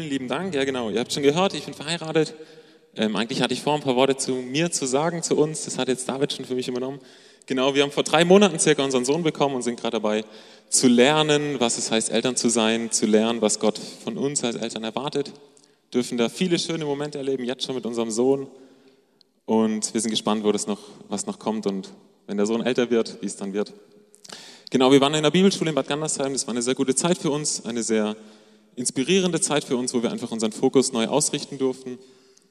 Vielen lieben Dank. Ja, genau. Ihr habt schon gehört, ich bin verheiratet. Ähm, eigentlich hatte ich vor, ein paar Worte zu mir zu sagen, zu uns. Das hat jetzt David schon für mich übernommen. Genau, wir haben vor drei Monaten circa unseren Sohn bekommen und sind gerade dabei zu lernen, was es heißt, Eltern zu sein, zu lernen, was Gott von uns als Eltern erwartet. Dürfen da viele schöne Momente erleben, jetzt schon mit unserem Sohn. Und wir sind gespannt, wo das noch, was noch kommt und wenn der Sohn älter wird, wie es dann wird. Genau, wir waren in der Bibelschule in Bad Gandersheim. Das war eine sehr gute Zeit für uns, eine sehr inspirierende Zeit für uns, wo wir einfach unseren Fokus neu ausrichten durften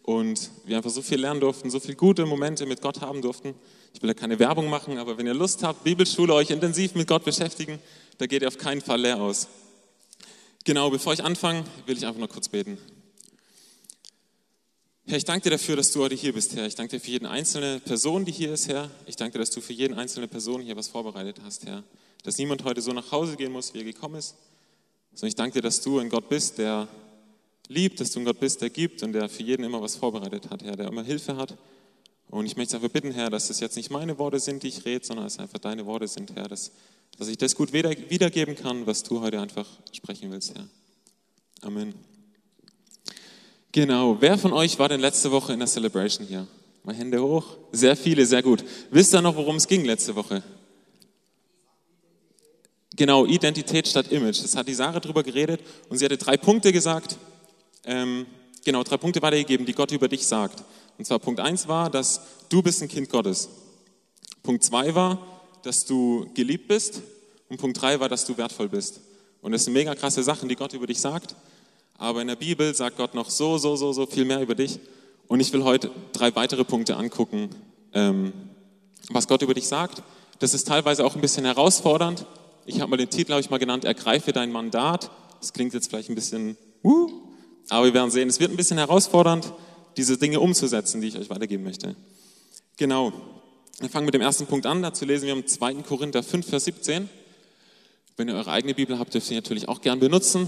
und wir einfach so viel lernen durften, so viele gute Momente mit Gott haben durften. Ich will da keine Werbung machen, aber wenn ihr Lust habt, Bibelschule euch intensiv mit Gott beschäftigen, da geht ihr auf keinen Fall leer aus. Genau, bevor ich anfange, will ich einfach noch kurz beten. Herr, ich danke dir dafür, dass du heute hier bist, Herr. Ich danke dir für jede einzelne Person, die hier ist, Herr. Ich danke dir, dass du für jeden einzelne Person hier was vorbereitet hast, Herr. Dass niemand heute so nach Hause gehen muss, wie er gekommen ist, sondern ich danke dir, dass du ein Gott bist, der liebt, dass du ein Gott bist, der gibt und der für jeden immer was vorbereitet hat, Herr, der immer Hilfe hat. Und ich möchte einfach bitten, Herr, dass es jetzt nicht meine Worte sind, die ich rede, sondern es einfach deine Worte sind, Herr, dass, dass ich das gut wiedergeben kann, was du heute einfach sprechen willst, Herr. Amen. Genau, wer von euch war denn letzte Woche in der Celebration hier? Mal Hände hoch. Sehr viele, sehr gut. Wisst ihr noch, worum es ging letzte Woche? Genau, Identität statt Image. Das hat die Sarah drüber geredet und sie hatte drei Punkte gesagt. Ähm, genau, drei Punkte weitergegeben, die Gott über dich sagt. Und zwar Punkt eins war, dass du bist ein Kind Gottes. Punkt zwei war, dass du geliebt bist. Und Punkt drei war, dass du wertvoll bist. Und das sind mega krasse Sachen, die Gott über dich sagt. Aber in der Bibel sagt Gott noch so, so, so, so viel mehr über dich. Und ich will heute drei weitere Punkte angucken, ähm, was Gott über dich sagt. Das ist teilweise auch ein bisschen herausfordernd. Ich habe mal den Titel, habe ich mal genannt, Ergreife dein Mandat. Das klingt jetzt vielleicht ein bisschen, uh, aber wir werden sehen, es wird ein bisschen herausfordernd, diese Dinge umzusetzen, die ich euch weitergeben möchte. Genau. Wir fangen mit dem ersten Punkt an. Dazu lesen wir im 2. Korinther 5, Vers 17. Wenn ihr eure eigene Bibel habt, dürft ihr natürlich auch gern benutzen.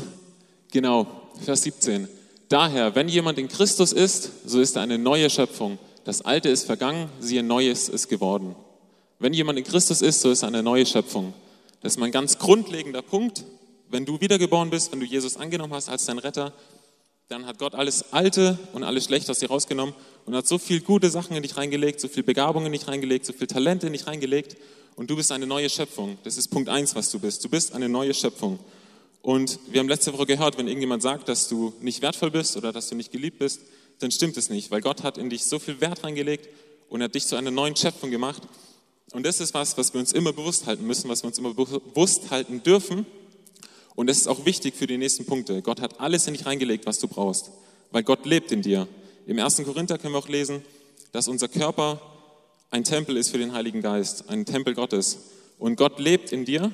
Genau, Vers 17. Daher, wenn jemand in Christus ist, so ist er eine neue Schöpfung. Das Alte ist vergangen, siehe, Neues ist geworden. Wenn jemand in Christus ist, so ist er eine neue Schöpfung. Das ist mein ganz grundlegender Punkt. Wenn du wiedergeboren bist, wenn du Jesus angenommen hast als dein Retter, dann hat Gott alles Alte und alles Schlechte aus dir rausgenommen und hat so viel gute Sachen in dich reingelegt, so viel Begabungen in dich reingelegt, so viel Talente in dich reingelegt und du bist eine neue Schöpfung. Das ist Punkt eins, was du bist. Du bist eine neue Schöpfung. Und wir haben letzte Woche gehört, wenn irgendjemand sagt, dass du nicht wertvoll bist oder dass du nicht geliebt bist, dann stimmt es nicht, weil Gott hat in dich so viel Wert reingelegt und hat dich zu einer neuen Schöpfung gemacht. Und das ist was, was wir uns immer bewusst halten müssen, was wir uns immer bewusst halten dürfen. Und das ist auch wichtig für die nächsten Punkte. Gott hat alles in dich reingelegt, was du brauchst, weil Gott lebt in dir. Im 1. Korinther können wir auch lesen, dass unser Körper ein Tempel ist für den Heiligen Geist, ein Tempel Gottes. Und Gott lebt in dir,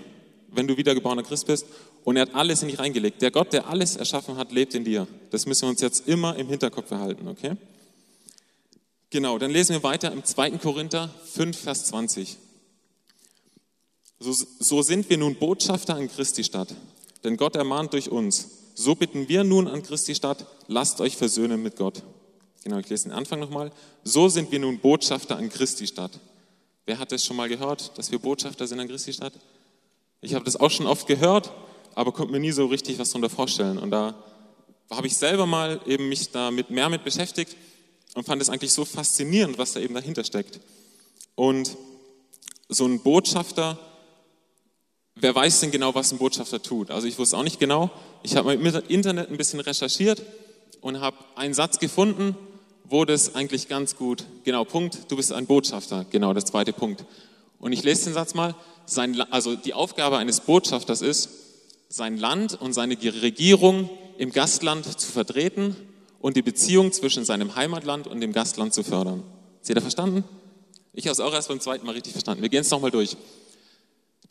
wenn du wiedergeborener Christ bist. Und er hat alles in dich reingelegt. Der Gott, der alles erschaffen hat, lebt in dir. Das müssen wir uns jetzt immer im Hinterkopf behalten, okay? Genau, dann lesen wir weiter im 2. Korinther 5, Vers 20. So, so sind wir nun Botschafter an Christi Stadt, denn Gott ermahnt durch uns. So bitten wir nun an Christi Stadt, lasst euch versöhnen mit Gott. Genau, ich lese den Anfang nochmal. So sind wir nun Botschafter an Christi Stadt. Wer hat das schon mal gehört, dass wir Botschafter sind an Christi Stadt? Ich habe das auch schon oft gehört, aber konnte mir nie so richtig was darunter vorstellen. Und da habe ich selber mal eben mich damit mehr mit beschäftigt und fand es eigentlich so faszinierend, was da eben dahinter steckt. Und so ein Botschafter, wer weiß denn genau, was ein Botschafter tut? Also ich wusste auch nicht genau. Ich habe mal im Internet ein bisschen recherchiert und habe einen Satz gefunden, wo das eigentlich ganz gut, genau, Punkt, du bist ein Botschafter, genau, das zweite Punkt. Und ich lese den Satz mal, sein, also die Aufgabe eines Botschafters ist, sein Land und seine Regierung im Gastland zu vertreten und die Beziehung zwischen seinem Heimatland und dem Gastland zu fördern. Ist jeder verstanden? Ich habe es auch erst beim zweiten Mal richtig verstanden. Wir gehen es nochmal durch.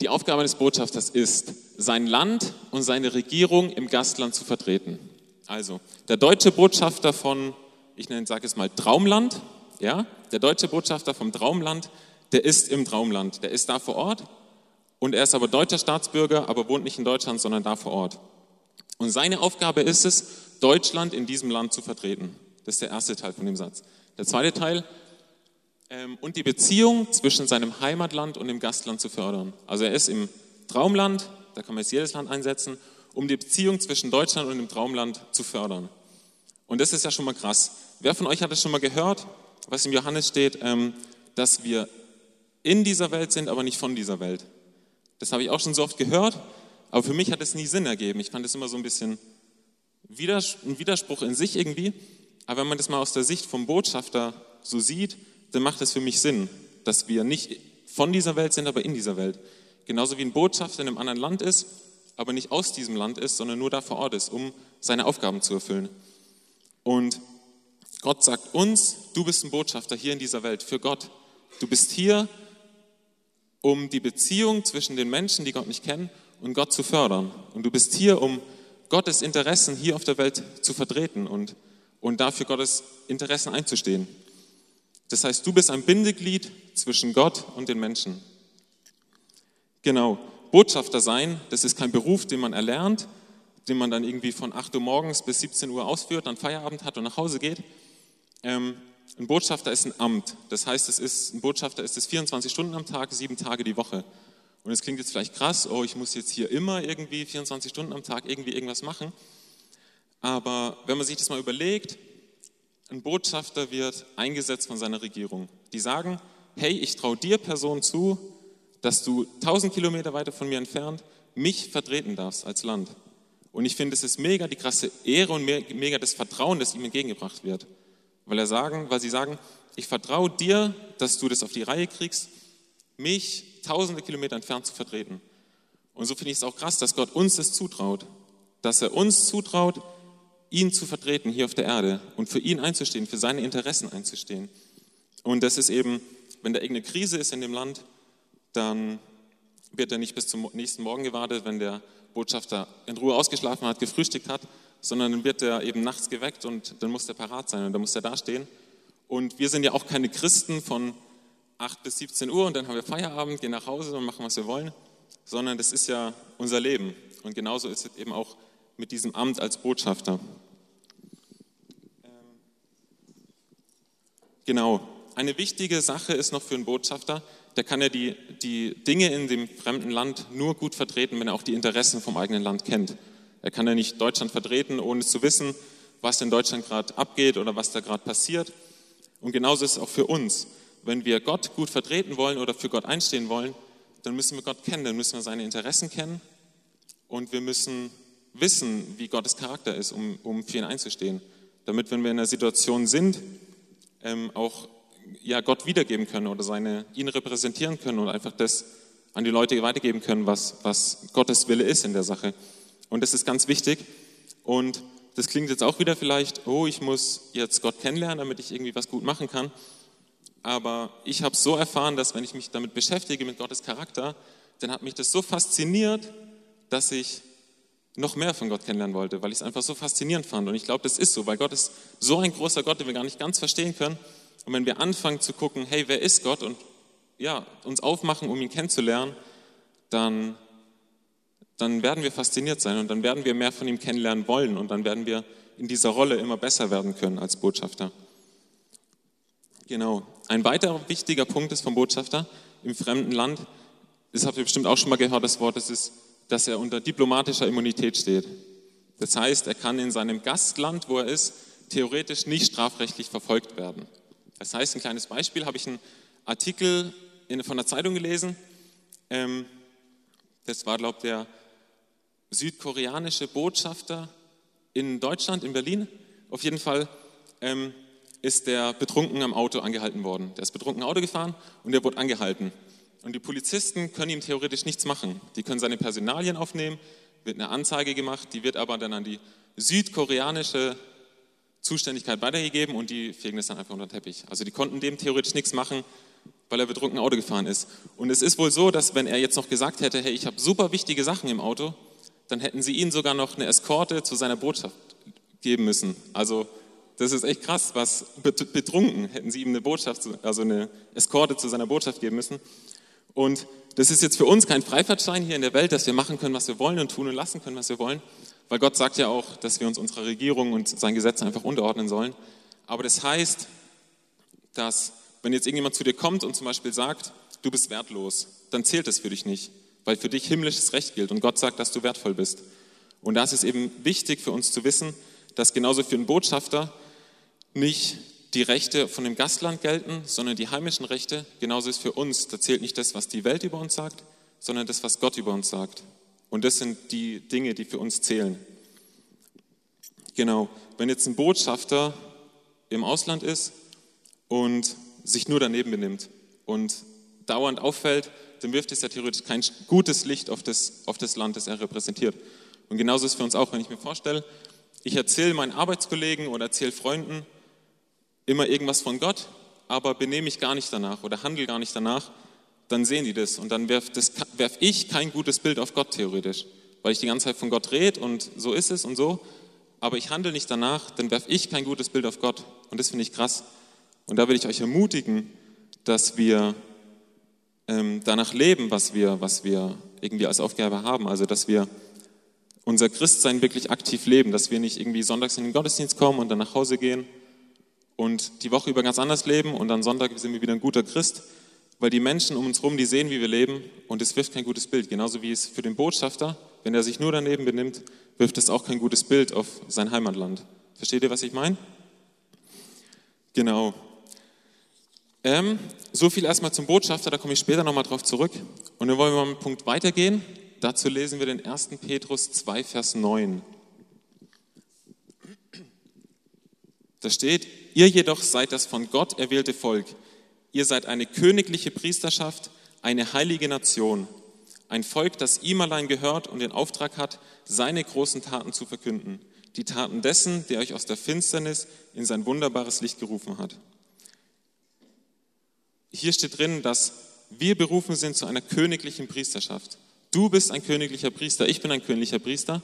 Die Aufgabe des Botschafters ist, sein Land und seine Regierung im Gastland zu vertreten. Also, der deutsche Botschafter von, ich sage es mal Traumland, ja, der deutsche Botschafter vom Traumland, der ist im Traumland, der ist da vor Ort und er ist aber deutscher Staatsbürger, aber wohnt nicht in Deutschland, sondern da vor Ort. Und seine Aufgabe ist es, Deutschland in diesem Land zu vertreten. Das ist der erste Teil von dem Satz. Der zweite Teil, ähm, und die Beziehung zwischen seinem Heimatland und dem Gastland zu fördern. Also er ist im Traumland, da kann man jetzt jedes Land einsetzen, um die Beziehung zwischen Deutschland und dem Traumland zu fördern. Und das ist ja schon mal krass. Wer von euch hat es schon mal gehört, was im Johannes steht, ähm, dass wir in dieser Welt sind, aber nicht von dieser Welt? Das habe ich auch schon so oft gehört, aber für mich hat es nie Sinn ergeben. Ich fand es immer so ein bisschen ein Widerspruch in sich irgendwie. Aber wenn man das mal aus der Sicht vom Botschafter so sieht, dann macht es für mich Sinn, dass wir nicht von dieser Welt sind, aber in dieser Welt. Genauso wie ein Botschafter in einem anderen Land ist, aber nicht aus diesem Land ist, sondern nur da vor Ort ist, um seine Aufgaben zu erfüllen. Und Gott sagt uns, du bist ein Botschafter hier in dieser Welt für Gott. Du bist hier, um die Beziehung zwischen den Menschen, die Gott nicht kennen, und Gott zu fördern. Und du bist hier, um Gottes Interessen hier auf der Welt zu vertreten und, und dafür Gottes Interessen einzustehen. Das heißt, du bist ein Bindeglied zwischen Gott und den Menschen. Genau, Botschafter sein, das ist kein Beruf, den man erlernt, den man dann irgendwie von 8 Uhr morgens bis 17 Uhr ausführt, dann Feierabend hat und nach Hause geht. Ähm, ein Botschafter ist ein Amt. Das heißt, es ist, ein Botschafter ist es 24 Stunden am Tag, sieben Tage die Woche. Und es klingt jetzt vielleicht krass, oh, ich muss jetzt hier immer irgendwie 24 Stunden am Tag irgendwie irgendwas machen. Aber wenn man sich das mal überlegt, ein Botschafter wird eingesetzt von seiner Regierung. Die sagen, hey, ich traue dir Person zu, dass du 1000 Kilometer weiter von mir entfernt mich vertreten darfst als Land. Und ich finde, es ist mega die krasse Ehre und mega das Vertrauen, das ihm entgegengebracht wird. Weil, er sagen, weil sie sagen, ich vertraue dir, dass du das auf die Reihe kriegst, mich tausende Kilometer entfernt zu vertreten. Und so finde ich es auch krass, dass Gott uns das zutraut, dass er uns zutraut, ihn zu vertreten hier auf der Erde und für ihn einzustehen, für seine Interessen einzustehen. Und das ist eben, wenn da irgendeine Krise ist in dem Land, dann wird er nicht bis zum nächsten Morgen gewartet, wenn der Botschafter in Ruhe ausgeschlafen hat, gefrühstückt hat, sondern dann wird er eben nachts geweckt und dann muss er parat sein und dann muss er dastehen. Und wir sind ja auch keine Christen von 8 bis 17 Uhr und dann haben wir Feierabend, gehen nach Hause und machen, was wir wollen, sondern das ist ja unser Leben. Und genauso ist es eben auch mit diesem Amt als Botschafter. Ähm, genau. Eine wichtige Sache ist noch für einen Botschafter, der kann ja die, die Dinge in dem fremden Land nur gut vertreten, wenn er auch die Interessen vom eigenen Land kennt. Er kann ja nicht Deutschland vertreten, ohne zu wissen, was in Deutschland gerade abgeht oder was da gerade passiert. Und genauso ist es auch für uns wenn wir Gott gut vertreten wollen oder für Gott einstehen wollen, dann müssen wir Gott kennen, dann müssen wir seine Interessen kennen und wir müssen wissen, wie Gottes Charakter ist, um, um für ihn einzustehen. Damit, wenn wir in einer Situation sind, ähm, auch ja, Gott wiedergeben können oder seine, ihn repräsentieren können und einfach das an die Leute weitergeben können, was, was Gottes Wille ist in der Sache. Und das ist ganz wichtig. Und das klingt jetzt auch wieder vielleicht, oh, ich muss jetzt Gott kennenlernen, damit ich irgendwie was gut machen kann aber ich habe so erfahren, dass wenn ich mich damit beschäftige, mit Gottes Charakter, dann hat mich das so fasziniert, dass ich noch mehr von Gott kennenlernen wollte, weil ich es einfach so faszinierend fand. Und ich glaube, das ist so, weil Gott ist so ein großer Gott, den wir gar nicht ganz verstehen können. Und wenn wir anfangen zu gucken, hey, wer ist Gott und ja, uns aufmachen, um ihn kennenzulernen, dann, dann werden wir fasziniert sein und dann werden wir mehr von ihm kennenlernen wollen und dann werden wir in dieser Rolle immer besser werden können als Botschafter. Genau. Ein weiterer wichtiger Punkt ist vom Botschafter im fremden Land, das habt ihr bestimmt auch schon mal gehört, das Wort, das ist, dass er unter diplomatischer Immunität steht. Das heißt, er kann in seinem Gastland, wo er ist, theoretisch nicht strafrechtlich verfolgt werden. Das heißt, ein kleines Beispiel, habe ich einen Artikel in, von der Zeitung gelesen. Ähm, das war, glaube ich, der südkoreanische Botschafter in Deutschland, in Berlin. Auf jeden Fall ähm, ist der betrunken am Auto angehalten worden. Der ist betrunken Auto gefahren und der wurde angehalten. Und die Polizisten können ihm theoretisch nichts machen. Die können seine Personalien aufnehmen, wird eine Anzeige gemacht, die wird aber dann an die südkoreanische Zuständigkeit weitergegeben und die fegen das dann einfach unter den Teppich. Also die konnten dem theoretisch nichts machen, weil er betrunken Auto gefahren ist. Und es ist wohl so, dass wenn er jetzt noch gesagt hätte, hey, ich habe super wichtige Sachen im Auto, dann hätten sie ihm sogar noch eine Eskorte zu seiner Botschaft geben müssen. Also das ist echt krass, was betrunken hätten sie ihm eine Botschaft, also eine Eskorte zu seiner Botschaft geben müssen. Und das ist jetzt für uns kein Freifahrtschein hier in der Welt, dass wir machen können, was wir wollen und tun und lassen können, was wir wollen, weil Gott sagt ja auch, dass wir uns unserer Regierung und sein Gesetz einfach unterordnen sollen. Aber das heißt, dass wenn jetzt irgendjemand zu dir kommt und zum Beispiel sagt, du bist wertlos, dann zählt das für dich nicht, weil für dich himmlisches Recht gilt und Gott sagt, dass du wertvoll bist. Und da ist eben wichtig für uns zu wissen, dass genauso für einen Botschafter nicht die Rechte von dem Gastland gelten, sondern die heimischen Rechte. Genauso ist für uns, da zählt nicht das, was die Welt über uns sagt, sondern das, was Gott über uns sagt. Und das sind die Dinge, die für uns zählen. Genau, wenn jetzt ein Botschafter im Ausland ist und sich nur daneben benimmt und dauernd auffällt, dann wirft es ja theoretisch kein gutes Licht auf das, auf das Land, das er repräsentiert. Und genauso ist es für uns auch, wenn ich mir vorstelle, ich erzähle meinen Arbeitskollegen oder erzähle Freunden immer irgendwas von Gott, aber benehme mich gar nicht danach oder handle gar nicht danach, dann sehen die das. Und dann werfe werf ich kein gutes Bild auf Gott theoretisch, weil ich die ganze Zeit von Gott rede und so ist es und so, aber ich handle nicht danach, dann werfe ich kein gutes Bild auf Gott. Und das finde ich krass. Und da will ich euch ermutigen, dass wir ähm, danach leben, was wir, was wir irgendwie als Aufgabe haben, also dass wir unser Christsein wirklich aktiv leben, dass wir nicht irgendwie sonntags in den Gottesdienst kommen und dann nach Hause gehen und die Woche über ganz anders leben und dann Sonntag sind wir wieder ein guter Christ, weil die Menschen um uns herum, die sehen, wie wir leben und es wirft kein gutes Bild. Genauso wie es für den Botschafter, wenn er sich nur daneben benimmt, wirft es auch kein gutes Bild auf sein Heimatland. Versteht ihr, was ich meine? Genau. Ähm, so viel erstmal zum Botschafter, da komme ich später nochmal drauf zurück. Und dann wollen wir mal einen Punkt weitergehen. Dazu lesen wir den 1. Petrus 2, Vers 9. Da steht, ihr jedoch seid das von Gott erwählte Volk. Ihr seid eine königliche Priesterschaft, eine heilige Nation, ein Volk, das ihm allein gehört und den Auftrag hat, seine großen Taten zu verkünden, die Taten dessen, der euch aus der Finsternis in sein wunderbares Licht gerufen hat. Hier steht drin, dass wir berufen sind zu einer königlichen Priesterschaft. Du bist ein königlicher Priester, ich bin ein königlicher Priester.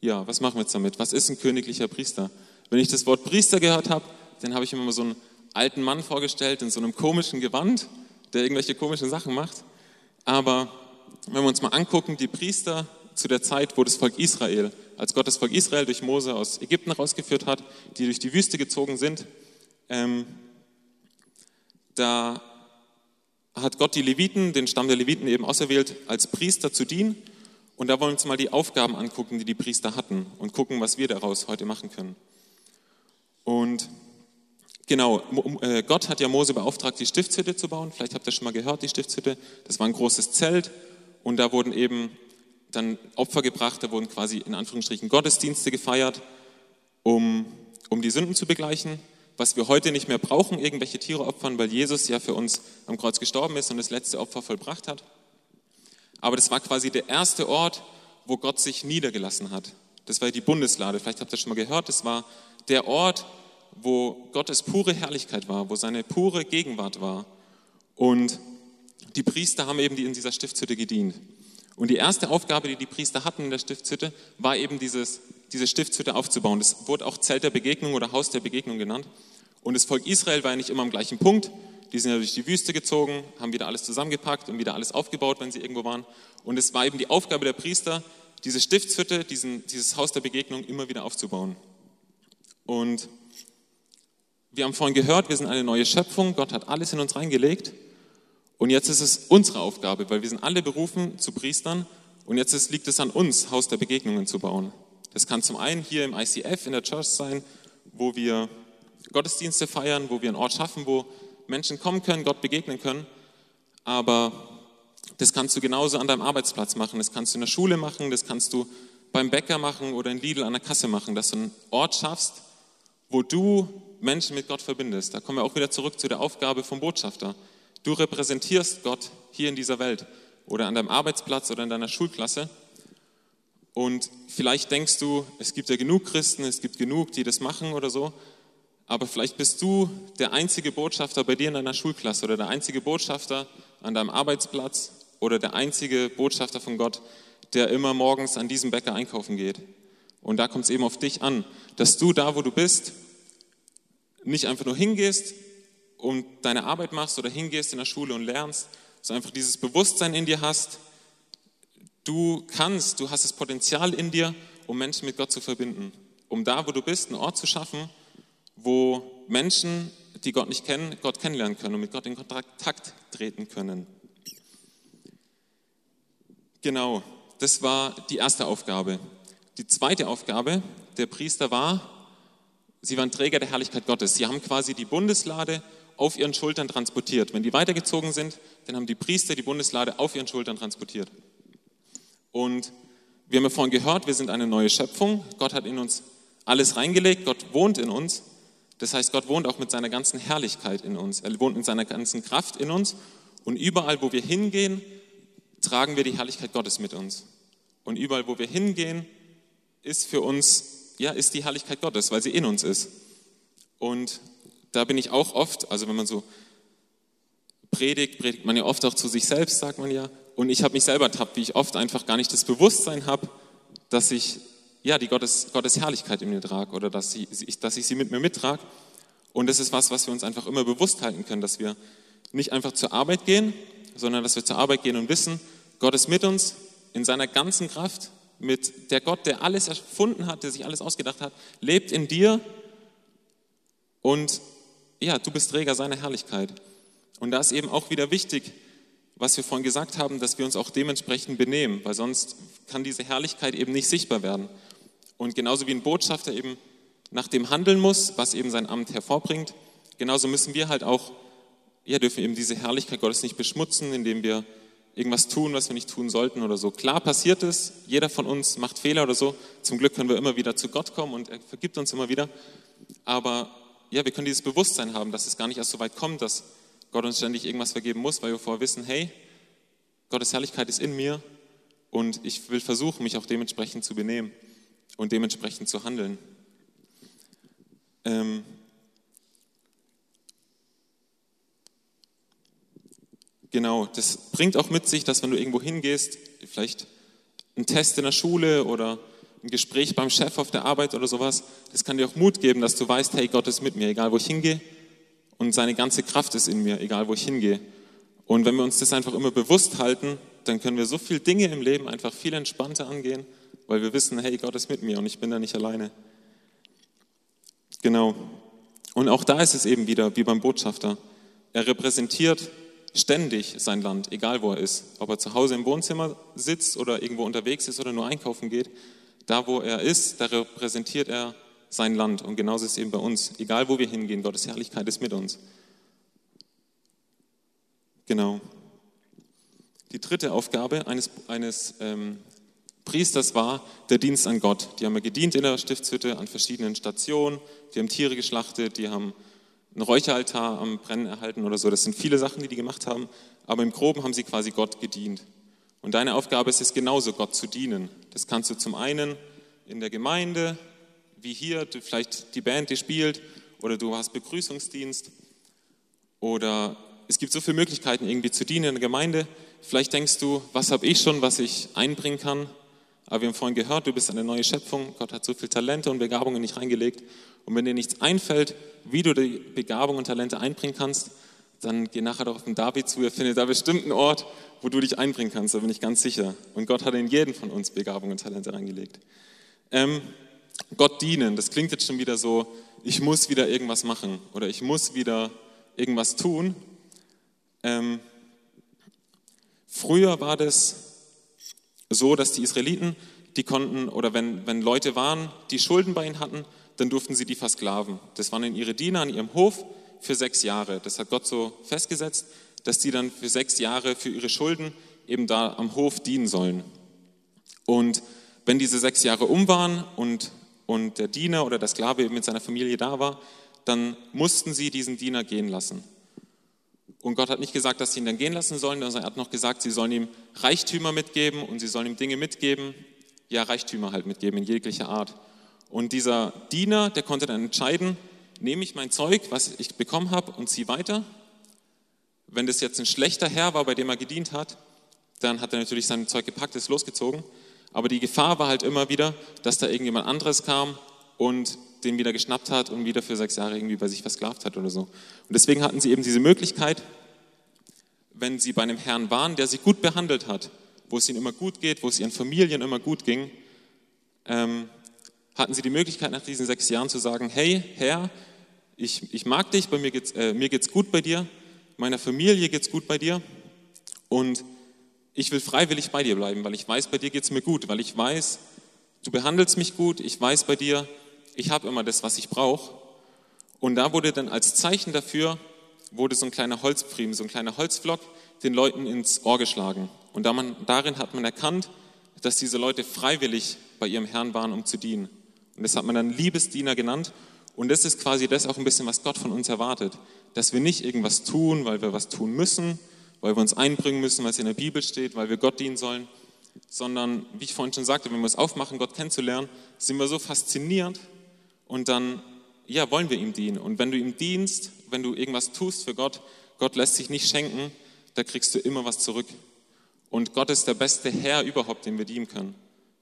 Ja, was machen wir jetzt damit? Was ist ein königlicher Priester? Wenn ich das Wort Priester gehört habe, dann habe ich mir immer so einen alten Mann vorgestellt in so einem komischen Gewand, der irgendwelche komischen Sachen macht. Aber wenn wir uns mal angucken, die Priester zu der Zeit, wo das Volk Israel, als Gott das Volk Israel durch Mose aus Ägypten rausgeführt hat, die durch die Wüste gezogen sind, ähm, da hat Gott die Leviten, den Stamm der Leviten eben auserwählt, als Priester zu dienen. Und da wollen wir uns mal die Aufgaben angucken, die die Priester hatten und gucken, was wir daraus heute machen können. Und genau, äh, Gott hat ja Mose beauftragt, die Stiftshütte zu bauen. Vielleicht habt ihr schon mal gehört, die Stiftshütte. Das war ein großes Zelt und da wurden eben dann Opfer gebracht, da wurden quasi in Anführungsstrichen Gottesdienste gefeiert, um, um die Sünden zu begleichen was wir heute nicht mehr brauchen, irgendwelche Tiere opfern, weil Jesus ja für uns am Kreuz gestorben ist und das letzte Opfer vollbracht hat. Aber das war quasi der erste Ort, wo Gott sich niedergelassen hat. Das war die Bundeslade, vielleicht habt ihr das schon mal gehört. Das war der Ort, wo Gottes pure Herrlichkeit war, wo seine pure Gegenwart war. Und die Priester haben eben in dieser Stiftshütte gedient. Und die erste Aufgabe, die die Priester hatten in der Stiftshütte, war eben dieses diese Stiftshütte aufzubauen. Das wurde auch Zelt der Begegnung oder Haus der Begegnung genannt. Und das Volk Israel war ja nicht immer am gleichen Punkt. Die sind ja durch die Wüste gezogen, haben wieder alles zusammengepackt und wieder alles aufgebaut, wenn sie irgendwo waren. Und es war eben die Aufgabe der Priester, diese Stiftshütte, diesen, dieses Haus der Begegnung immer wieder aufzubauen. Und wir haben vorhin gehört, wir sind eine neue Schöpfung. Gott hat alles in uns reingelegt. Und jetzt ist es unsere Aufgabe, weil wir sind alle berufen zu Priestern. Und jetzt liegt es an uns, Haus der Begegnungen zu bauen. Das kann zum einen hier im ICF in der Church sein, wo wir Gottesdienste feiern, wo wir einen Ort schaffen, wo Menschen kommen können, Gott begegnen können. Aber das kannst du genauso an deinem Arbeitsplatz machen, das kannst du in der Schule machen, das kannst du beim Bäcker machen oder in Lidl an der Kasse machen, dass du einen Ort schaffst, wo du Menschen mit Gott verbindest. Da kommen wir auch wieder zurück zu der Aufgabe vom Botschafter. Du repräsentierst Gott hier in dieser Welt oder an deinem Arbeitsplatz oder in deiner Schulklasse und vielleicht denkst du, es gibt ja genug Christen, es gibt genug, die das machen oder so. Aber vielleicht bist du der einzige Botschafter bei dir in deiner Schulklasse oder der einzige Botschafter an deinem Arbeitsplatz oder der einzige Botschafter von Gott, der immer morgens an diesem Bäcker einkaufen geht. Und da kommt es eben auf dich an, dass du da, wo du bist, nicht einfach nur hingehst und deine Arbeit machst oder hingehst in der Schule und lernst, sondern einfach dieses Bewusstsein in dir hast, Du kannst, du hast das Potenzial in dir, um Menschen mit Gott zu verbinden. Um da, wo du bist, einen Ort zu schaffen, wo Menschen, die Gott nicht kennen, Gott kennenlernen können und mit Gott in Kontakt treten können. Genau. das war die erste Aufgabe. Die zweite Aufgabe der Priester war, sie waren Träger der Herrlichkeit Gottes. Sie haben quasi die Bundeslade auf ihren Schultern transportiert. Wenn die weitergezogen sind, dann haben die Priester die Bundeslade auf ihren Schultern transportiert. Und wir haben ja vorhin gehört, wir sind eine neue Schöpfung. Gott hat in uns alles reingelegt. Gott wohnt in uns. Das heißt, Gott wohnt auch mit seiner ganzen Herrlichkeit in uns. Er wohnt mit seiner ganzen Kraft in uns. Und überall, wo wir hingehen, tragen wir die Herrlichkeit Gottes mit uns. Und überall, wo wir hingehen, ist für uns, ja, ist die Herrlichkeit Gottes, weil sie in uns ist. Und da bin ich auch oft, also wenn man so predigt, predigt man ja oft auch zu sich selbst, sagt man ja. Und ich habe mich selber ertappt, wie ich oft einfach gar nicht das Bewusstsein habe, dass ich ja die Gottes, Gottes Herrlichkeit in mir trage oder dass, sie, dass ich sie mit mir mittrage. Und das ist was, was wir uns einfach immer bewusst halten können, dass wir nicht einfach zur Arbeit gehen, sondern dass wir zur Arbeit gehen und wissen, Gott ist mit uns in seiner ganzen Kraft, mit der Gott, der alles erfunden hat, der sich alles ausgedacht hat, lebt in dir und ja, du bist Träger seiner Herrlichkeit. Und da ist eben auch wieder wichtig, was wir vorhin gesagt haben, dass wir uns auch dementsprechend benehmen, weil sonst kann diese Herrlichkeit eben nicht sichtbar werden. Und genauso wie ein Botschafter eben nach dem handeln muss, was eben sein Amt hervorbringt, genauso müssen wir halt auch, ja, dürfen eben diese Herrlichkeit Gottes nicht beschmutzen, indem wir irgendwas tun, was wir nicht tun sollten oder so. Klar passiert es, jeder von uns macht Fehler oder so. Zum Glück können wir immer wieder zu Gott kommen und er vergibt uns immer wieder. Aber ja, wir können dieses Bewusstsein haben, dass es gar nicht erst so weit kommt, dass Gott uns ständig irgendwas vergeben muss, weil wir vorher wissen, hey, Gottes Herrlichkeit ist in mir und ich will versuchen, mich auch dementsprechend zu benehmen und dementsprechend zu handeln. Ähm, Genau, das bringt auch mit sich, dass wenn du irgendwo hingehst, vielleicht ein Test in der Schule oder ein Gespräch beim Chef auf der Arbeit oder sowas, das kann dir auch Mut geben, dass du weißt, hey, Gott ist mit mir, egal wo ich hingehe und seine ganze Kraft ist in mir, egal wo ich hingehe. Und wenn wir uns das einfach immer bewusst halten, dann können wir so viele Dinge im Leben einfach viel entspannter angehen, weil wir wissen, hey, Gott ist mit mir und ich bin da nicht alleine. Genau. Und auch da ist es eben wieder wie beim Botschafter. Er repräsentiert ständig sein Land, egal wo er ist. Ob er zu Hause im Wohnzimmer sitzt oder irgendwo unterwegs ist oder nur einkaufen geht. Da, wo er ist, da repräsentiert er sein Land. Und genauso ist es eben bei uns. Egal, wo wir hingehen, Gottes Herrlichkeit ist mit uns. Genau. Die dritte Aufgabe eines, eines ähm, Priesters war der Dienst an Gott. Die haben gedient in der Stiftshütte an verschiedenen Stationen. Die haben Tiere geschlachtet, die haben einen Räucheraltar am Brennen erhalten oder so. Das sind viele Sachen, die die gemacht haben, aber im Groben haben sie quasi Gott gedient. Und deine Aufgabe ist es genauso, Gott zu dienen. Das kannst du zum einen in der Gemeinde, wie hier, vielleicht die Band, die spielt, oder du hast Begrüßungsdienst, oder es gibt so viele Möglichkeiten, irgendwie zu dienen in der Gemeinde. Vielleicht denkst du, was habe ich schon, was ich einbringen kann? Aber wir haben vorhin gehört, du bist eine neue Schöpfung. Gott hat so viele Talente und Begabungen nicht reingelegt. Und wenn dir nichts einfällt, wie du die Begabung und Talente einbringen kannst, dann geh nachher doch auf den David zu. Er findet da bestimmt einen Ort, wo du dich einbringen kannst. Da bin ich ganz sicher. Und Gott hat in jeden von uns Begabung und Talente reingelegt. Ähm, Gott dienen, das klingt jetzt schon wieder so, ich muss wieder irgendwas machen oder ich muss wieder irgendwas tun. Ähm, früher war das so, dass die Israeliten, die konnten, oder wenn, wenn Leute waren, die Schulden bei ihnen hatten, dann durften sie die versklaven. Das waren dann ihre Diener an ihrem Hof für sechs Jahre. Das hat Gott so festgesetzt, dass die dann für sechs Jahre für ihre Schulden eben da am Hof dienen sollen. Und wenn diese sechs Jahre um waren und, und der Diener oder der Sklave eben mit seiner Familie da war, dann mussten sie diesen Diener gehen lassen. Und Gott hat nicht gesagt, dass sie ihn dann gehen lassen sollen, sondern er hat noch gesagt, sie sollen ihm Reichtümer mitgeben und sie sollen ihm Dinge mitgeben, ja, Reichtümer halt mitgeben in jeglicher Art. Und dieser Diener, der konnte dann entscheiden, nehme ich mein Zeug, was ich bekommen habe, und ziehe weiter. Wenn das jetzt ein schlechter Herr war, bei dem er gedient hat, dann hat er natürlich sein Zeug gepackt, ist losgezogen. Aber die Gefahr war halt immer wieder, dass da irgendjemand anderes kam und den wieder geschnappt hat und wieder für sechs Jahre irgendwie bei sich versklavt hat oder so. Und deswegen hatten sie eben diese Möglichkeit, wenn sie bei einem Herrn waren, der sie gut behandelt hat, wo es ihnen immer gut geht, wo es ihren Familien immer gut ging, ähm, hatten sie die Möglichkeit nach diesen sechs Jahren zu sagen, hey Herr, ich, ich mag dich, bei mir geht's, äh, mir geht's gut bei dir, meiner Familie geht's gut bei dir und ich will freiwillig bei dir bleiben, weil ich weiß, bei dir geht es mir gut, weil ich weiß, du behandelst mich gut, ich weiß bei dir, ich habe immer das, was ich brauche. Und da wurde dann als Zeichen dafür, wurde so ein kleiner Holzpfriem, so ein kleiner Holzflock den Leuten ins Ohr geschlagen. Und darin hat man erkannt, dass diese Leute freiwillig bei ihrem Herrn waren, um zu dienen. Und das hat man dann Liebesdiener genannt. Und das ist quasi das auch ein bisschen, was Gott von uns erwartet. Dass wir nicht irgendwas tun, weil wir was tun müssen, weil wir uns einbringen müssen, was in der Bibel steht, weil wir Gott dienen sollen, sondern, wie ich vorhin schon sagte, wenn wir es aufmachen, Gott kennenzulernen, sind wir so fasziniert und dann, ja, wollen wir ihm dienen. Und wenn du ihm dienst, wenn du irgendwas tust für Gott, Gott lässt sich nicht schenken, da kriegst du immer was zurück. Und Gott ist der beste Herr überhaupt, den wir dienen können.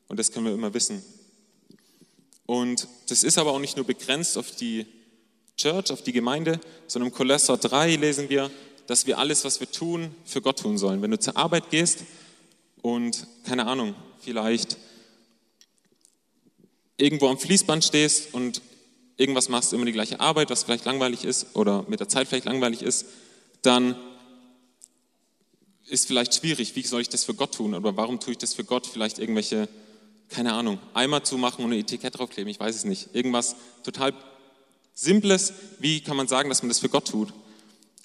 Und das können wir immer wissen. Und das ist aber auch nicht nur begrenzt auf die Church, auf die Gemeinde, sondern im Kolosser 3 lesen wir, dass wir alles, was wir tun, für Gott tun sollen. Wenn du zur Arbeit gehst und, keine Ahnung, vielleicht irgendwo am Fließband stehst und irgendwas machst, immer die gleiche Arbeit, was vielleicht langweilig ist oder mit der Zeit vielleicht langweilig ist, dann ist vielleicht schwierig, wie soll ich das für Gott tun oder warum tue ich das für Gott? Vielleicht irgendwelche, keine Ahnung, Eimer zu machen und ein Etikett draufkleben, ich weiß es nicht. Irgendwas total Simples, wie kann man sagen, dass man das für Gott tut?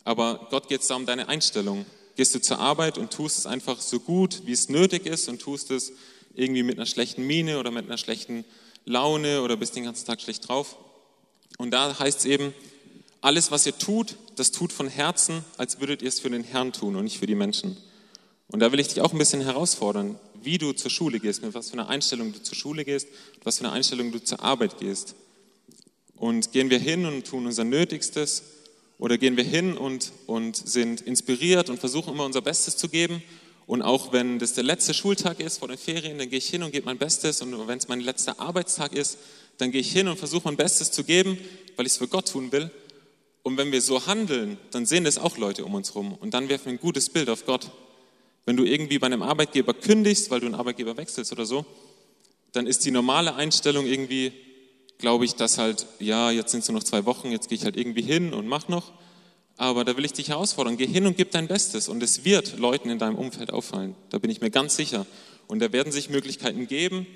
Aber Gott geht es da um deine Einstellung. Gehst du zur Arbeit und tust es einfach so gut, wie es nötig ist und tust es irgendwie mit einer schlechten Miene oder mit einer schlechten Laune oder bist den ganzen Tag schlecht drauf. Und da heißt es eben, alles, was ihr tut, das tut von Herzen, als würdet ihr es für den Herrn tun und nicht für die Menschen. Und da will ich dich auch ein bisschen herausfordern, wie du zur Schule gehst, mit was für einer Einstellung du zur Schule gehst, mit was für einer Einstellung du zur Arbeit gehst. Und gehen wir hin und tun unser Nötigstes oder gehen wir hin und, und sind inspiriert und versuchen immer unser Bestes zu geben. Und auch wenn das der letzte Schultag ist vor den Ferien, dann gehe ich hin und gebe mein Bestes. Und wenn es mein letzter Arbeitstag ist, dann gehe ich hin und versuche mein Bestes zu geben, weil ich es für Gott tun will. Und wenn wir so handeln, dann sehen das auch Leute um uns herum. Und dann werfen wir ein gutes Bild auf Gott. Wenn du irgendwie bei einem Arbeitgeber kündigst, weil du einen Arbeitgeber wechselst oder so, dann ist die normale Einstellung irgendwie, glaube ich, dass halt, ja, jetzt sind es nur noch zwei Wochen, jetzt gehe ich halt irgendwie hin und mach noch. Aber da will ich dich herausfordern, geh hin und gib dein Bestes. Und es wird Leuten in deinem Umfeld auffallen. Da bin ich mir ganz sicher. Und da werden sich Möglichkeiten geben,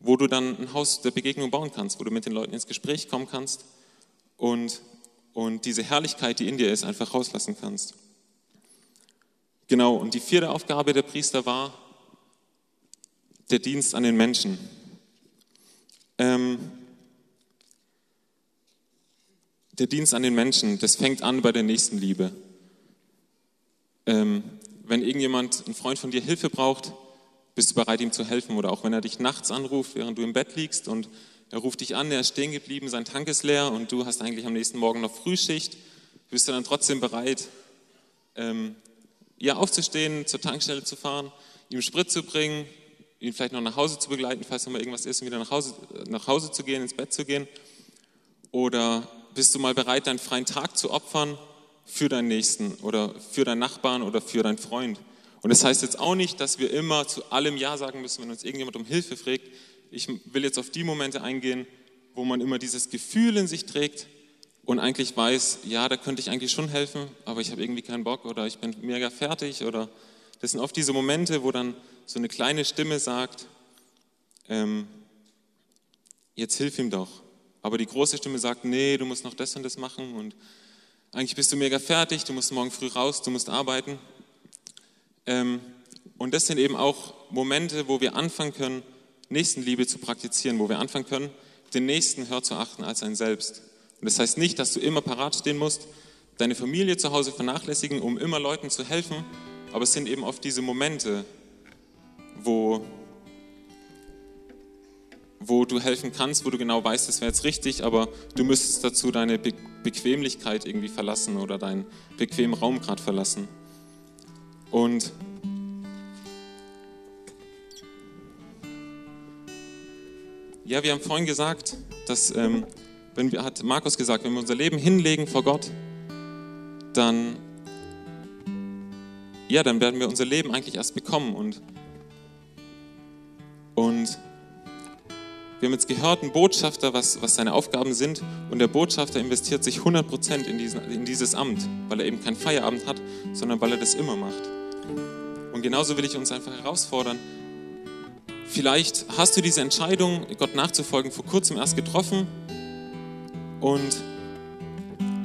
wo du dann ein Haus der Begegnung bauen kannst, wo du mit den Leuten ins Gespräch kommen kannst und, und diese Herrlichkeit, die in dir ist, einfach rauslassen kannst. Genau, und die vierte Aufgabe der Priester war der Dienst an den Menschen. Ähm, der Dienst an den Menschen, das fängt an bei der Nächstenliebe. Ähm, wenn irgendjemand, ein Freund von dir Hilfe braucht, bist du bereit, ihm zu helfen. Oder auch wenn er dich nachts anruft, während du im Bett liegst und er ruft dich an, er ist stehen geblieben, sein Tank ist leer und du hast eigentlich am nächsten Morgen noch Frühschicht, bist du dann trotzdem bereit, ähm, ja, aufzustehen, zur Tankstelle zu fahren, ihm Sprit zu bringen, ihn vielleicht noch nach Hause zu begleiten, falls noch mal irgendwas ist, und wieder nach Hause, nach Hause zu gehen, ins Bett zu gehen. Oder bist du mal bereit, deinen freien Tag zu opfern für deinen Nächsten oder für deinen Nachbarn oder für deinen Freund? Und das heißt jetzt auch nicht, dass wir immer zu allem Ja sagen müssen, wenn uns irgendjemand um Hilfe fragt. Ich will jetzt auf die Momente eingehen, wo man immer dieses Gefühl in sich trägt und eigentlich weiß, ja, da könnte ich eigentlich schon helfen, aber ich habe irgendwie keinen Bock oder ich bin mega fertig oder das sind oft diese Momente, wo dann so eine kleine Stimme sagt, ähm, jetzt hilf ihm doch. Aber die große Stimme sagt, nee, du musst noch das und das machen und eigentlich bist du mega fertig, du musst morgen früh raus, du musst arbeiten. Ähm, und das sind eben auch Momente, wo wir anfangen können, Nächstenliebe zu praktizieren, wo wir anfangen können, den Nächsten höher zu achten als einen selbst. Und das heißt nicht, dass du immer parat stehen musst, deine Familie zu Hause vernachlässigen, um immer Leuten zu helfen, aber es sind eben oft diese Momente, wo, wo du helfen kannst, wo du genau weißt, das wäre jetzt richtig, aber du müsstest dazu deine Be Bequemlichkeit irgendwie verlassen oder deinen bequemen Raum gerade verlassen. Und ja, wir haben vorhin gesagt, dass, ähm, wenn wir, hat Markus gesagt, wenn wir unser Leben hinlegen vor Gott, dann, ja, dann werden wir unser Leben eigentlich erst bekommen. Und, und wir haben jetzt gehört, ein Botschafter, was, was seine Aufgaben sind. Und der Botschafter investiert sich 100% in, diesen, in dieses Amt, weil er eben keinen Feierabend hat, sondern weil er das immer macht. Und genauso will ich uns einfach herausfordern. Vielleicht hast du diese Entscheidung, Gott nachzufolgen, vor kurzem erst getroffen und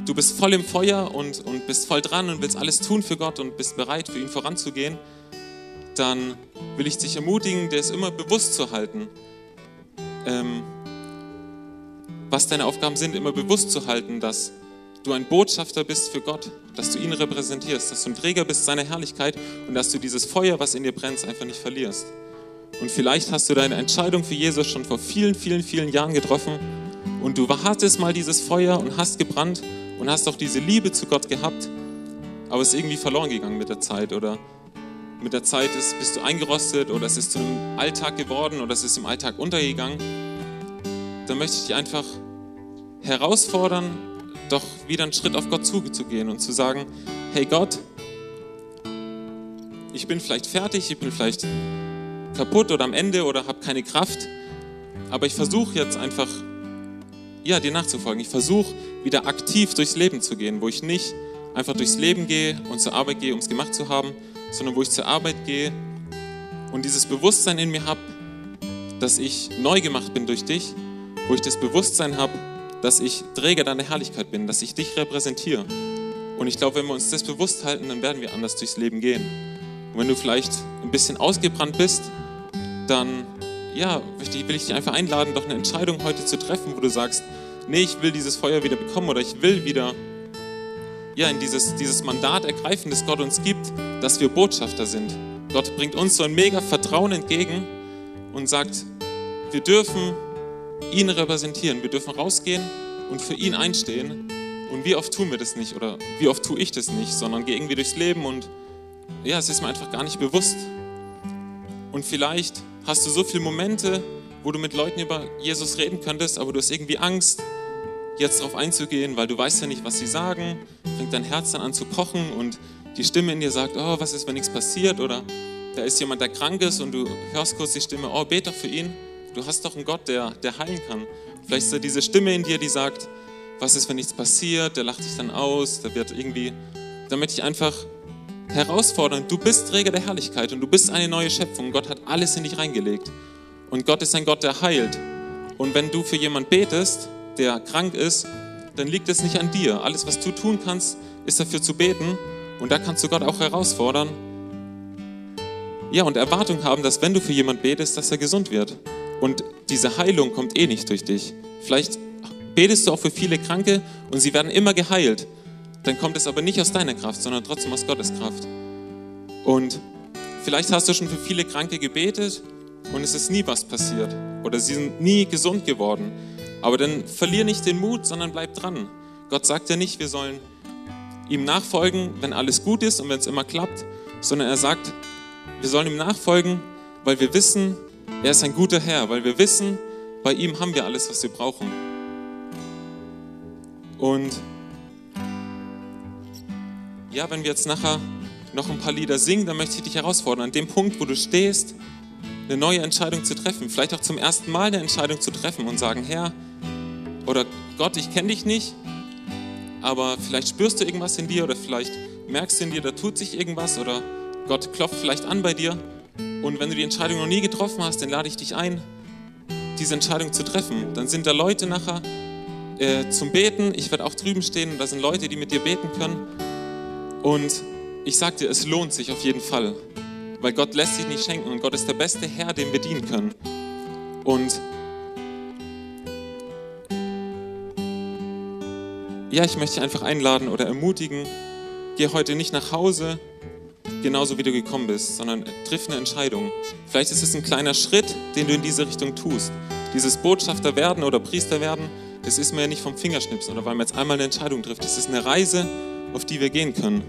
du bist voll im Feuer und, und bist voll dran und willst alles tun für Gott und bist bereit, für ihn voranzugehen, dann will ich dich ermutigen, dir es immer bewusst zu halten, ähm, was deine Aufgaben sind, immer bewusst zu halten, dass du ein Botschafter bist für Gott, dass du ihn repräsentierst, dass du ein Träger bist seiner Herrlichkeit und dass du dieses Feuer, was in dir brennt, einfach nicht verlierst. Und vielleicht hast du deine Entscheidung für Jesus schon vor vielen, vielen, vielen Jahren getroffen und du hattest mal dieses Feuer und hast gebrannt und hast auch diese Liebe zu Gott gehabt, aber es ist irgendwie verloren gegangen mit der Zeit oder? Mit der Zeit ist, bist du eingerostet oder es ist zu einem Alltag geworden oder es ist im Alltag untergegangen, dann möchte ich dich einfach herausfordern, doch wieder einen Schritt auf Gott zuzugehen und zu sagen, hey Gott, ich bin vielleicht fertig, ich bin vielleicht kaputt oder am Ende oder habe keine Kraft, aber ich versuche jetzt einfach, ja, dir nachzufolgen. Ich versuche wieder aktiv durchs Leben zu gehen, wo ich nicht einfach durchs Leben gehe und zur Arbeit gehe, um es gemacht zu haben, sondern wo ich zur Arbeit gehe und dieses Bewusstsein in mir habe, dass ich neu gemacht bin durch dich, wo ich das Bewusstsein habe, dass ich Träger deiner Herrlichkeit bin, dass ich dich repräsentiere. Und ich glaube, wenn wir uns das bewusst halten, dann werden wir anders durchs Leben gehen. Und wenn du vielleicht ein bisschen ausgebrannt bist, dann ja, will ich dich einfach einladen, doch eine Entscheidung heute zu treffen, wo du sagst, nee, ich will dieses Feuer wieder bekommen oder ich will wieder ja, in dieses, dieses Mandat ergreifen, das Gott uns gibt, dass wir Botschafter sind. Gott bringt uns so ein mega Vertrauen entgegen und sagt, wir dürfen ihn repräsentieren, wir dürfen rausgehen und für ihn einstehen. Und wie oft tun wir das nicht oder wie oft tue ich das nicht, sondern gehe irgendwie durchs Leben und ja, es ist mir einfach gar nicht bewusst. Und vielleicht hast du so viele Momente, wo du mit Leuten über Jesus reden könntest, aber du hast irgendwie Angst, jetzt darauf einzugehen, weil du weißt ja nicht, was sie sagen. Fängt dein Herz dann an zu pochen und die Stimme in dir sagt, oh, was ist, wenn nichts passiert? Oder da ist jemand, der krank ist und du hörst kurz die Stimme, oh, bete doch für ihn. Du hast doch einen Gott, der, der heilen kann. Vielleicht ist da diese Stimme in dir, die sagt, was ist, wenn nichts passiert? Der lacht dich dann aus, der wird irgendwie, damit ich einfach herausfordern, du bist Träger der Herrlichkeit und du bist eine neue Schöpfung. Gott hat alles in dich reingelegt. Und Gott ist ein Gott, der heilt. Und wenn du für jemanden betest, der krank ist, dann liegt es nicht an dir. Alles, was du tun kannst, ist dafür zu beten. Und da kannst du Gott auch herausfordern. Ja, und Erwartung haben, dass wenn du für jemanden betest, dass er gesund wird. Und diese Heilung kommt eh nicht durch dich. Vielleicht betest du auch für viele Kranke und sie werden immer geheilt. Dann kommt es aber nicht aus deiner Kraft, sondern trotzdem aus Gottes Kraft. Und vielleicht hast du schon für viele Kranke gebetet und es ist nie was passiert oder sie sind nie gesund geworden. Aber dann verlier nicht den Mut, sondern bleib dran. Gott sagt ja nicht, wir sollen ihm nachfolgen, wenn alles gut ist und wenn es immer klappt, sondern er sagt, wir sollen ihm nachfolgen, weil wir wissen, er ist ein guter Herr, weil wir wissen, bei ihm haben wir alles, was wir brauchen. Und ja, wenn wir jetzt nachher noch ein paar Lieder singen, dann möchte ich dich herausfordern, an dem Punkt, wo du stehst, eine neue Entscheidung zu treffen, vielleicht auch zum ersten Mal eine Entscheidung zu treffen und sagen, Herr oder Gott, ich kenne dich nicht, aber vielleicht spürst du irgendwas in dir oder vielleicht merkst du in dir, da tut sich irgendwas oder Gott klopft vielleicht an bei dir. Und wenn du die Entscheidung noch nie getroffen hast, dann lade ich dich ein, diese Entscheidung zu treffen. Dann sind da Leute nachher äh, zum Beten, ich werde auch drüben stehen und da sind Leute, die mit dir beten können und ich sage dir, es lohnt sich auf jeden Fall weil Gott lässt sich nicht schenken und Gott ist der beste Herr, dem wir dienen können. Und ja, ich möchte dich einfach einladen oder ermutigen, geh heute nicht nach Hause, genauso wie du gekommen bist, sondern triff eine Entscheidung. Vielleicht ist es ein kleiner Schritt, den du in diese Richtung tust. Dieses Botschafter werden oder Priester werden, das ist mir ja nicht vom Fingerschnips oder weil man jetzt einmal eine Entscheidung trifft. Das ist eine Reise, auf die wir gehen können.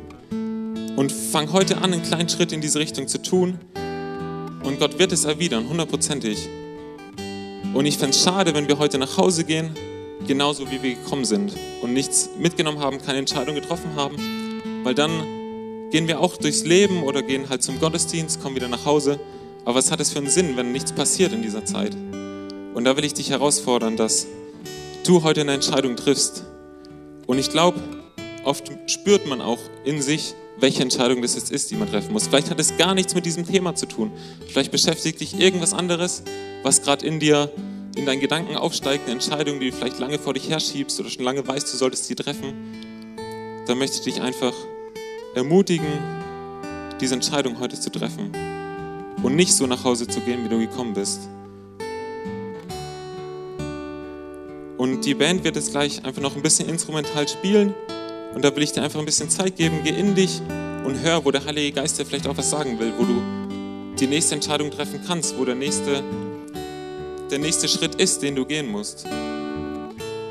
Und fang heute an, einen kleinen Schritt in diese Richtung zu tun. Und Gott wird es erwidern, hundertprozentig. Und ich fände es schade, wenn wir heute nach Hause gehen, genauso wie wir gekommen sind und nichts mitgenommen haben, keine Entscheidung getroffen haben, weil dann gehen wir auch durchs Leben oder gehen halt zum Gottesdienst, kommen wieder nach Hause. Aber was hat es für einen Sinn, wenn nichts passiert in dieser Zeit? Und da will ich dich herausfordern, dass du heute eine Entscheidung triffst. Und ich glaube, oft spürt man auch in sich, welche Entscheidung das jetzt ist, die man treffen muss. Vielleicht hat es gar nichts mit diesem Thema zu tun. Vielleicht beschäftigt dich irgendwas anderes, was gerade in dir, in deinen Gedanken aufsteigt, eine Entscheidung, die du vielleicht lange vor dich herschiebst oder schon lange weißt, du solltest sie treffen. Dann möchte ich dich einfach ermutigen, diese Entscheidung heute zu treffen und nicht so nach Hause zu gehen, wie du gekommen bist. Und die Band wird jetzt gleich einfach noch ein bisschen instrumental spielen. Und da will ich dir einfach ein bisschen Zeit geben. Geh in dich und hör, wo der Heilige Geist dir vielleicht auch was sagen will, wo du die nächste Entscheidung treffen kannst, wo der nächste, der nächste Schritt ist, den du gehen musst.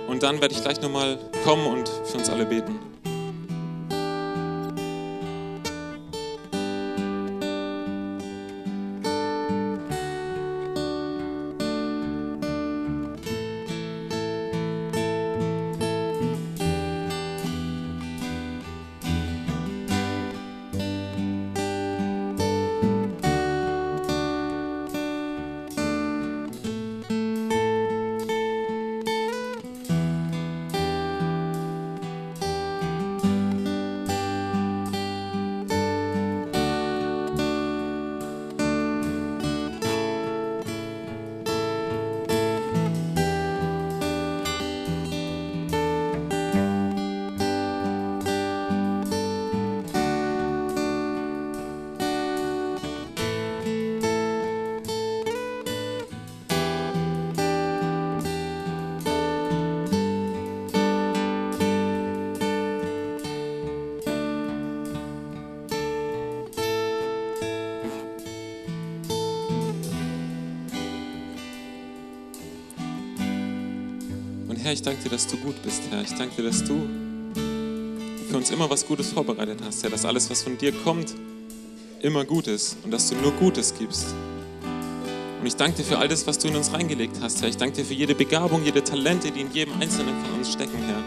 Und dann werde ich gleich nochmal kommen und für uns alle beten. Herr, ich danke dir, dass du gut bist, Herr. Ich danke dir, dass du für uns immer was Gutes vorbereitet hast, Herr. Dass alles, was von dir kommt, immer gut ist und dass du nur Gutes gibst. Und ich danke dir für all das, was du in uns reingelegt hast, Herr. Ich danke dir für jede Begabung, jede Talente, die in jedem Einzelnen von uns stecken, Herr.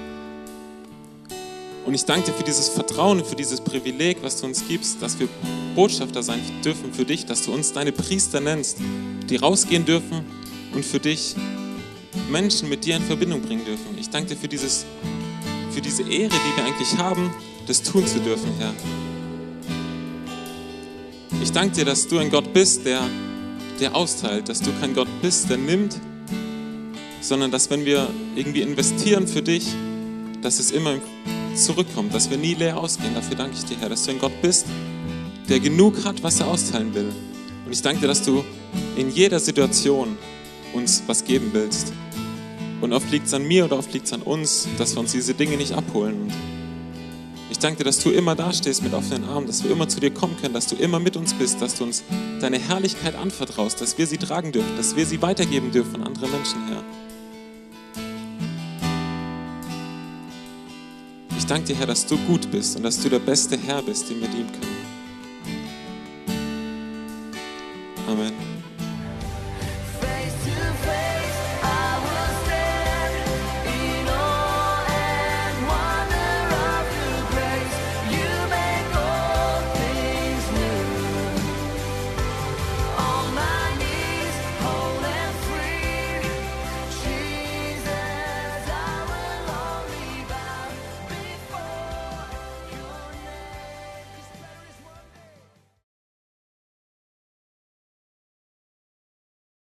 Und ich danke dir für dieses Vertrauen, für dieses Privileg, was du uns gibst, dass wir Botschafter sein dürfen für dich, dass du uns deine Priester nennst, die rausgehen dürfen und für dich Menschen mit dir in Verbindung bringen dürfen. Ich danke dir für, dieses, für diese Ehre, die wir eigentlich haben, das tun zu dürfen, Herr. Ich danke dir, dass du ein Gott bist, der, der austeilt, dass du kein Gott bist, der nimmt, sondern dass wenn wir irgendwie investieren für dich, dass es immer zurückkommt, dass wir nie leer ausgehen. Dafür danke ich dir, Herr, dass du ein Gott bist, der genug hat, was er austeilen will. Und ich danke dir, dass du in jeder Situation uns was geben willst. Und oft liegt es an mir oder oft liegt es an uns, dass wir uns diese Dinge nicht abholen. Ich danke dir, dass du immer dastehst mit offenen Armen, dass wir immer zu dir kommen können, dass du immer mit uns bist, dass du uns deine Herrlichkeit anvertraust, dass wir sie tragen dürfen, dass wir sie weitergeben dürfen an andere Menschen, Herr. Ich danke dir, Herr, dass du gut bist und dass du der beste Herr bist, den wir dienen können.